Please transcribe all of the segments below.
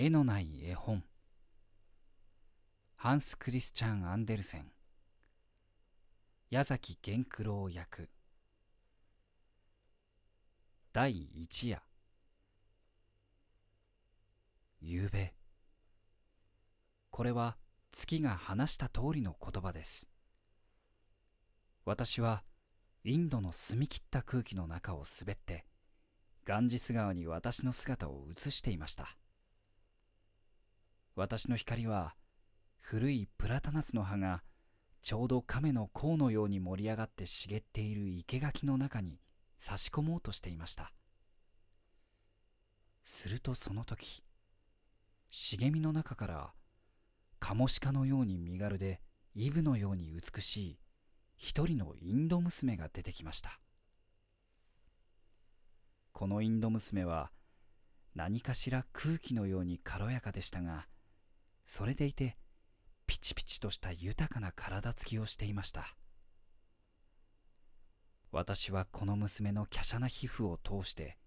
絵のない絵本。ハンス・クリスチャン・アンデルセン。矢崎源九郎役。第一夜。夕べ。これは月が話した通りの言葉です。私はインドの澄み切った空気の中を滑ってガンジス川に私の姿を映していました。私の光は古いプラタナスの葉がちょうど亀の甲のように盛り上がって茂っている生垣の中に差し込もうとしていました。するとその時茂みの中からカモシカのように身軽でイブのように美しい一人のインド娘が出てきました。このインド娘は何かしら空気のように軽やかでしたがそれでいてピチピチとした豊かな体つきをしていました。私はこの娘の華奢な皮膚を通して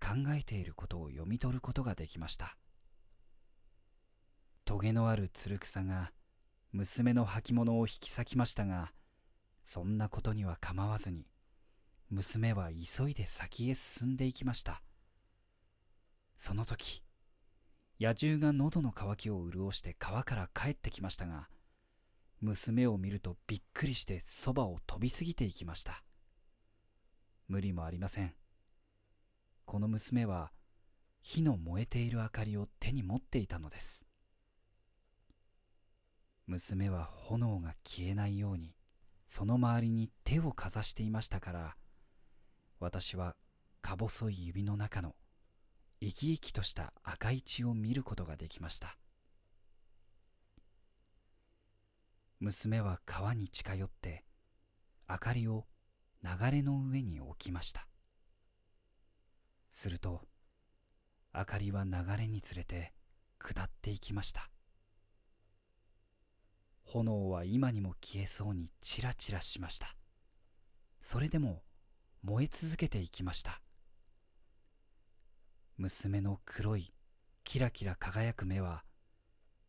考えていることを読み取ることができました。トゲのあるつる草が娘の履物を引き裂きましたがそんなことには構わずに娘は急いで先へ進んでいきました。その時野獣が喉の渇きを潤して川から帰ってきましたが娘を見るとびっくりしてそばを飛び過ぎていきました。無理もありません。この娘は火の燃えている明かりを手に持っていたのです。娘は炎が消えないようにその周りに手をかざしていましたから私はか細い指の中の生き生きとした赤い血を見ることができました。娘は川に近寄って明かりを流れの上に置きました。すると明かりは流れにつれて下っていきました。炎は今にも消えそうにチラチラしました。それでも燃え続けていきました。娘の黒いキラキラ輝く目は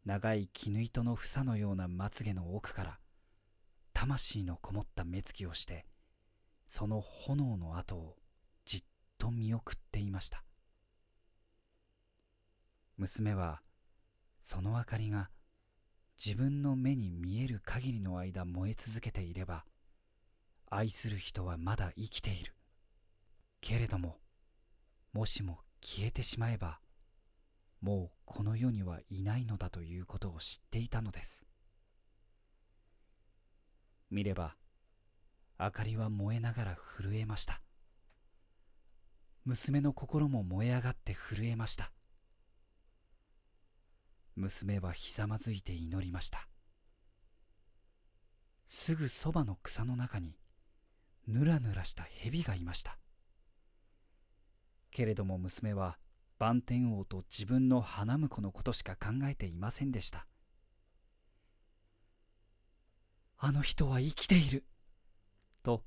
長い絹糸の房のようなまつげの奥から魂のこもった目つきをしてその炎の後をじっと見送っていました。娘はその明かりが自分の目に見える限りの間燃え続けていれば愛する人はまだ生きている。けれどももしも消えてしまえばもうこの世にはいないのだということを知っていたのです。見れば明かりは燃えながら震えました。娘の心も燃え上がって震えました。娘はひざまずいて祈りました。すぐそばの草の中にぬらぬらした蛇がいました。けれども娘は梵天王と自分の花婿のことしか考えていませんでした。あの人は生きていると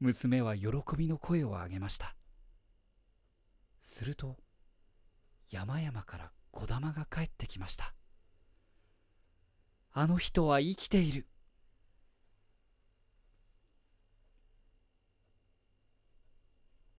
娘は喜びの声を上げました。すると山々から子玉が帰ってきました。あの人は生きている。